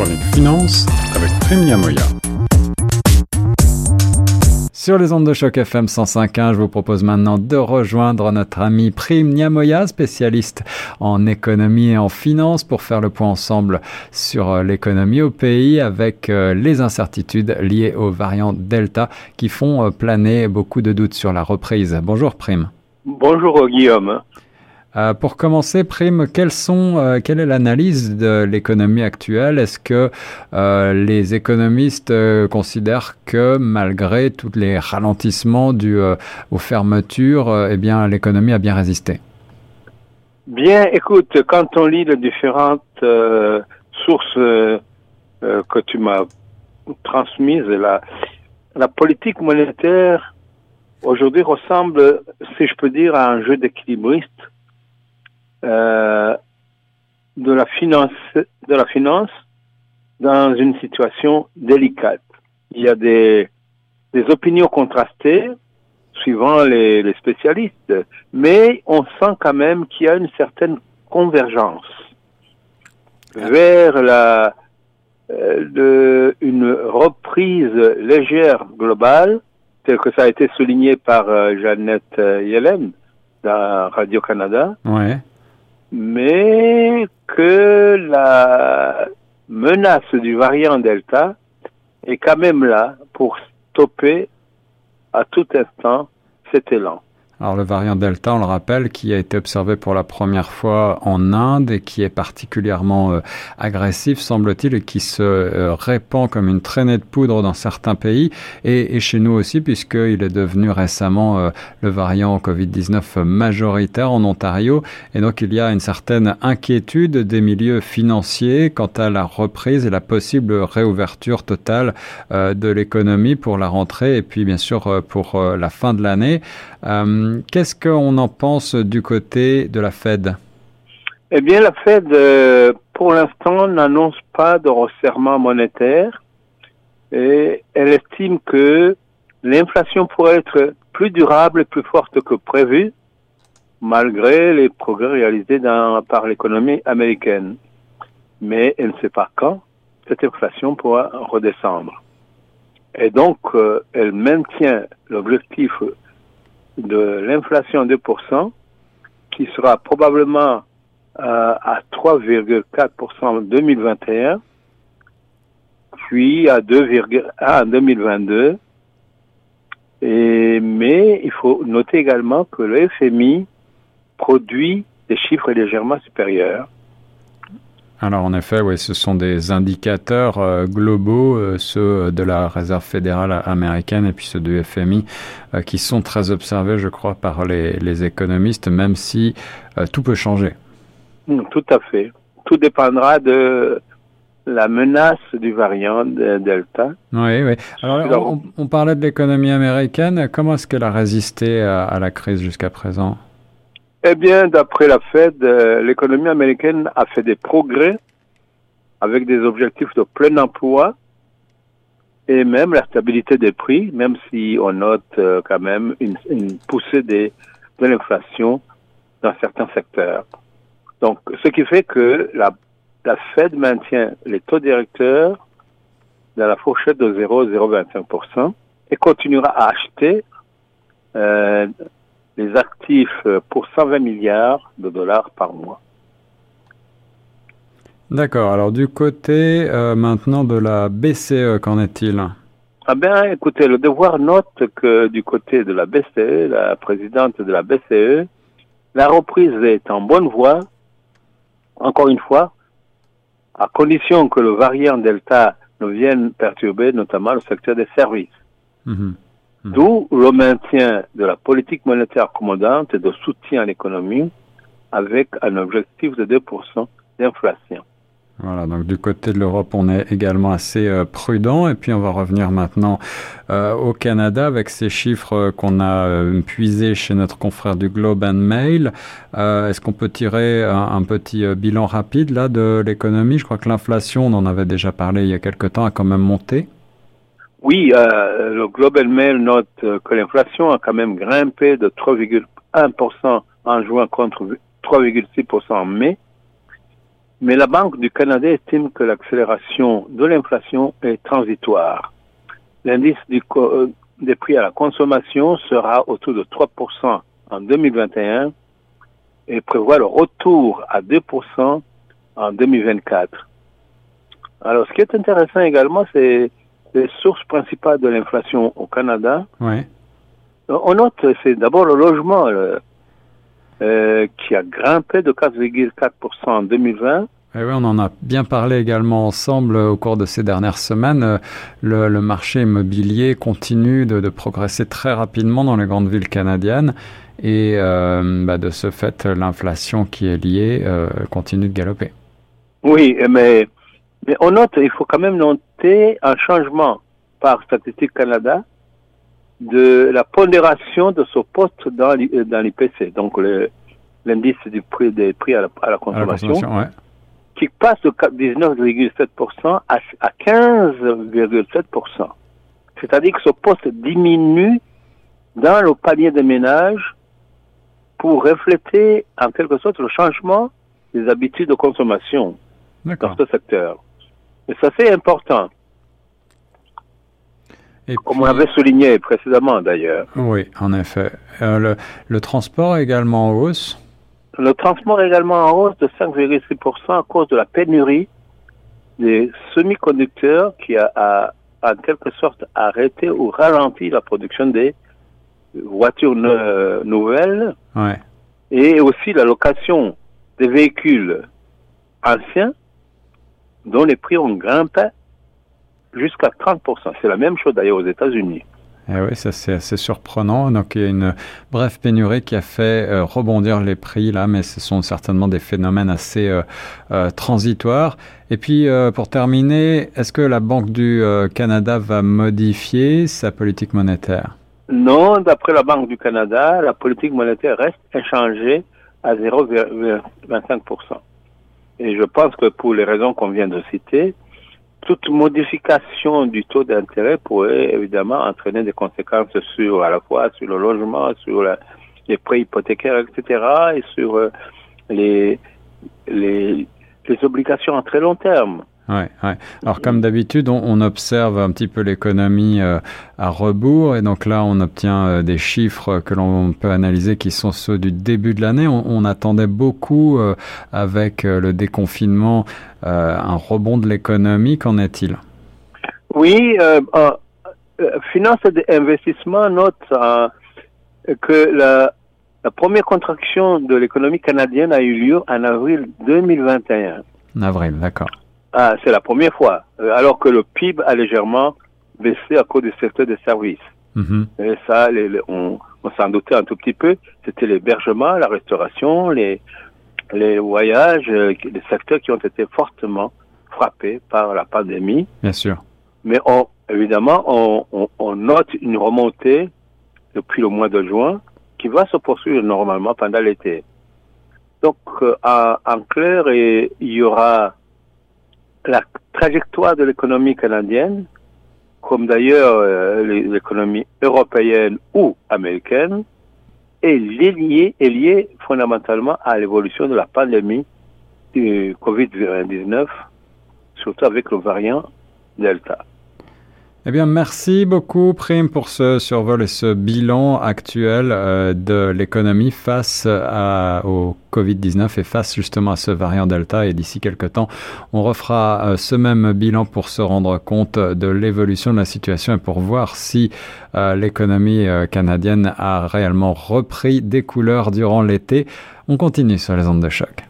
chronique finance avec Prime Niamoya. Sur les ondes de choc FM 105.1, je vous propose maintenant de rejoindre notre ami Prime Niamoya, spécialiste en économie et en finance, pour faire le point ensemble sur euh, l'économie au pays avec euh, les incertitudes liées aux variants Delta qui font euh, planer beaucoup de doutes sur la reprise. Bonjour Prime. Bonjour Guillaume. Euh, pour commencer, Prime, sont, euh, quelle est l'analyse de l'économie actuelle? Est-ce que euh, les économistes considèrent que malgré tous les ralentissements dus aux fermetures, eh bien, l'économie a bien résisté? Bien, écoute, quand on lit les différentes sources que tu m'as transmises, la, la politique monétaire aujourd'hui ressemble, si je peux dire, à un jeu d'équilibriste euh, de la finance, de la finance dans une situation délicate. Il y a des, des opinions contrastées suivant les, les spécialistes, mais on sent quand même qu'il y a une certaine convergence vers la euh, de, une reprise légère globale, telle que ça a été souligné par euh, Jeannette Yellen dans Radio Canada. Ouais mais que la menace du variant Delta est quand même là pour stopper à tout instant cet élan. Alors le variant Delta, on le rappelle, qui a été observé pour la première fois en Inde et qui est particulièrement euh, agressif, semble-t-il, et qui se euh, répand comme une traînée de poudre dans certains pays et, chez nous aussi, puisqu'il est devenu récemment euh, le variant Covid-19 majoritaire en Ontario. Et donc il y a une certaine inquiétude des milieux financiers quant à la reprise et la possible réouverture totale de l'économie pour la rentrée et puis bien sûr pour la fin de l'année. Qu'est-ce qu'on en pense du côté de la Fed? Eh bien, la Fed, euh, pour l'instant, n'annonce pas de resserrement monétaire et elle estime que l'inflation pourrait être plus durable et plus forte que prévu, malgré les progrès réalisés par l'économie américaine. Mais elle ne sait pas quand cette inflation pourra redescendre. Et donc, euh, elle maintient l'objectif de l'inflation 2%, qui sera probablement euh, à 3,4% en 2021, puis à 2,1 en 2022. Et, mais il faut noter également que le FMI produit des chiffres légèrement supérieurs. Alors en effet, oui, ce sont des indicateurs euh, globaux, euh, ceux de la Réserve fédérale américaine et puis ceux du FMI, euh, qui sont très observés, je crois, par les, les économistes, même si tout peut changer. Mm, tout à fait. Tout dépendra de la menace du variant Delta. Oui, oui. Alors, on, on parlait de l'économie américaine. Comment est-ce qu'elle a résisté à, à la crise jusqu'à présent? Eh bien, d'après la Fed, euh, l'économie américaine a fait des progrès avec des objectifs de plein emploi et même la stabilité des prix, même si on note euh, quand même une, poussée de l'inflation dans certains secteurs. Donc, ce qui fait que la, Fed maintient les taux directeurs dans la fourchette de 0,025% et continuera à acheter euh, les actifs euh, pour 120 milliards de dollars par mois. D'accord. Alors du côté euh, maintenant de la BCE, qu'en est-il? Ah bien, écoutez, le devoir note que du côté de la BCE, la présidente de la BCE, la reprise est en bonne voie, encore une fois, à condition que le variant Delta ne vienne perturber notamment le secteur des services. Mmh. Mhm. D'où le maintien de la politique monétaire accommodante et de soutien à l'économie avec un objectif de 2% d'inflation. Voilà, donc du côté de l'Europe, on est également assez euh, prudent. Et puis on va revenir maintenant euh, au Canada avec ces chiffres euh, qu'on a puisés chez notre confrère du Globe and Mail. Est-ce qu'on peut tirer un, un petit bilan rapide là de l'économie? Je crois que l'inflation, on en avait déjà parlé il y a quelque temps, a quand même monté. Oui, euh, le Global Mail note que l'inflation a quand même grimpé de 3,1% en juin contre 3,6% en mai. Mais la Banque du Canada estime que l'accélération de l'inflation est transitoire. L'indice euh, des prix à la consommation sera autour de 3% en 2021 et prévoit le retour à 2% en 2024. Alors, ce qui est intéressant également, c'est les sources principales de l'inflation au Canada. Oui. On note, c'est d'abord le logement euh, qui a grimpé de 4,4% en 2020. Eh oui, on en a bien parlé également ensemble au cours de ces dernières semaines. Le, marché immobilier continue de, progresser très rapidement dans les grandes villes canadiennes et euh, bah, de ce fait, l'inflation qui est liée euh, continue de galoper. Oui, mais, mais on note, il faut quand même noter un changement par Statistique Canada de la pondération de ce poste dans l'IPC, donc l'indice du prix des prix à la, consommation, qui passe de 19,7% à, à 15,7%. C'est-à-dire que ce poste diminue dans le panier des ménages pour refléter en quelque sorte le changement des habitudes de consommation dans ce secteur. Et ça c'est important. Comme on avait souligné précédemment d'ailleurs. Oui, en effet. Euh, le, transport est également en hausse Le transport est également en hausse de 5,6% à cause de la pénurie des semi-conducteurs qui a, en quelque sorte arrêté ou ralenti la production des voitures nouvelles. Ouais. Et aussi la location des véhicules anciens dont les prix ont grimpé jusqu'à 30%. C'est la même chose d'ailleurs aux États-Unis. Eh oui, ça c'est assez surprenant. Donc il y a une brève pénurie qui a fait euh, rebondir les prix là, mais ce sont certainement des phénomènes assez euh, euh, transitoires. Et puis pour terminer, est-ce que la Banque du Canada va modifier sa politique monétaire? Non, d'après la Banque du Canada, la politique monétaire reste inchangée à 0,25%. Et je pense que pour les raisons qu'on vient de citer, toute modification du taux d'intérêt pourrait évidemment entraîner des conséquences sur à la fois sur le logement, sur les prêts hypothécaires, etc., et sur euh, les, les, les obligations à très long terme. Ouais, ouais. Alors comme d'habitude, on, observe un petit peu l'économie euh, à rebours et donc là, on obtient euh, des chiffres que l'on peut analyser qui sont ceux du début de l'année. On, attendait beaucoup euh, avec le déconfinement un rebond de l'économie. Qu'en est-il? Oui, Finance et Investissement note que la, la première contraction de l'économie canadienne a eu lieu en avril 2021. En avril, d'accord. Ah, c'est la première fois, euh, alors que le PIB a légèrement baissé à cause du secteur des services. Mhm. Et ça, on, s'en doutait un tout petit peu. C'était l'hébergement, la restauration, les, les voyages, euh, les secteurs qui ont été fortement frappés par la pandémie. Bien sûr. Mais on, évidemment, on, on, note une remontée depuis le mois de juin qui va se poursuivre normalement pendant l'été. Donc, euh, en, clair, il y aura la trajectoire de l'économie canadienne, comme d'ailleurs euh, l'économie européenne ou américaine, est liée, est liée fondamentalement à l'évolution de la pandémie du Covid-19, surtout avec le variant Delta. Eh bien, merci beaucoup, Prime, pour ce survol et ce bilan actuel euh, de l'économie face au Covid-19 et face justement à ce variant Delta. Et d'ici quelques temps, on refera euh, ce même bilan pour se rendre compte de l'évolution de la situation et pour voir si euh, l'économie canadienne a réellement repris des couleurs durant l'été. On continue sur les ondes de choc.